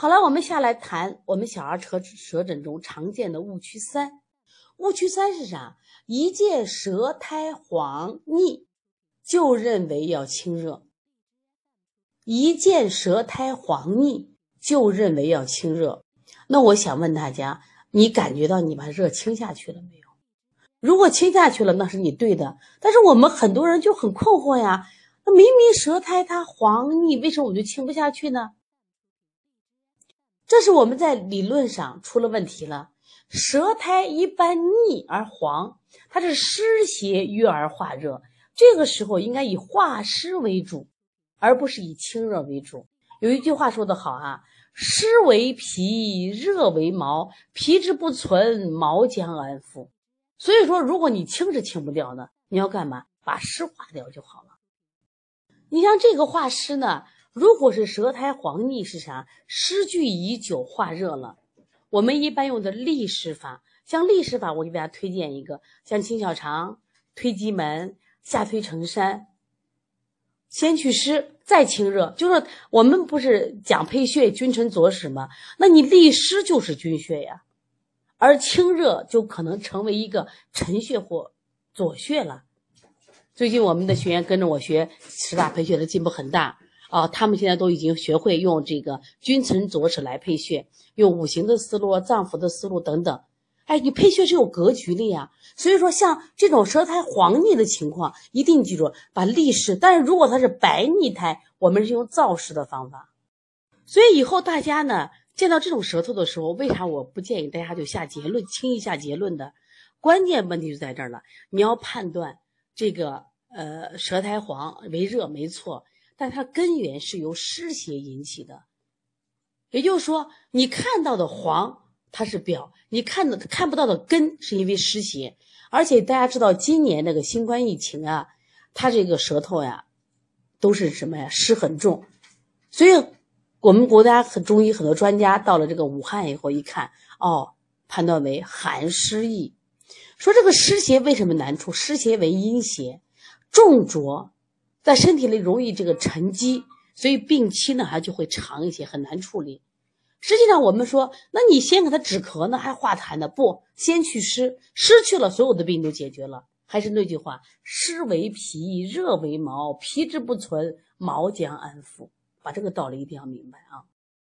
好了，我们下来谈我们小儿舌舌诊中常见的误区三。误区三是啥？一见舌苔黄腻，就认为要清热。一见舌苔黄腻，就认为要清热。那我想问大家，你感觉到你把热清下去了没有？如果清下去了，那是你对的。但是我们很多人就很困惑呀，那明明舌苔它黄腻，为什么我就清不下去呢？这是我们在理论上出了问题了。舌苔一般腻而黄，它是湿邪郁而化热，这个时候应该以化湿为主，而不是以清热为主。有一句话说得好啊，湿为皮，热为毛，皮之不存，毛将安抚。所以说，如果你清是清不掉的，你要干嘛？把湿化掉就好了。你像这个化湿呢？如果是舌苔黄腻是啥？湿聚已久，化热了。我们一般用的利湿法，像利湿法，我给大家推荐一个，像清小肠、推极门、下推承山，先祛湿再清热。就是我们不是讲配穴君臣佐使吗？那你利湿就是君穴呀，而清热就可能成为一个臣穴或佐穴了。最近我们的学员跟着我学十大配穴的进步很大。啊，他们现在都已经学会用这个君臣佐使来配穴，用五行的思路、脏腑的思路等等。哎，你配穴是有格局的呀。所以说，像这种舌苔黄腻的情况，一定记住把利湿。但是如果它是白腻苔，我们是用燥湿的方法。所以以后大家呢，见到这种舌头的时候，为啥我不建议大家就下结论，轻易下结论的？关键问题就在这儿了。你要判断这个呃舌苔黄为热，没错。但它根源是由湿邪引起的，也就是说，你看到的黄它是表，你看的看不到的根是因为湿邪。而且大家知道，今年那个新冠疫情啊，它这个舌头呀，都是什么呀？湿很重。所以，我们国家很中医很多专家到了这个武汉以后一看，哦，判断为寒湿疫。说这个湿邪为什么难处？湿邪为阴邪，重浊。在身体里容易这个沉积，所以病期呢还就会长一些，很难处理。实际上我们说，那你先给他止咳呢，还化痰呢？不，先去湿，湿去了，所有的病都解决了。还是那句话，湿为脾，热为毛，皮之不存，毛将安抚。把这个道理一定要明白啊。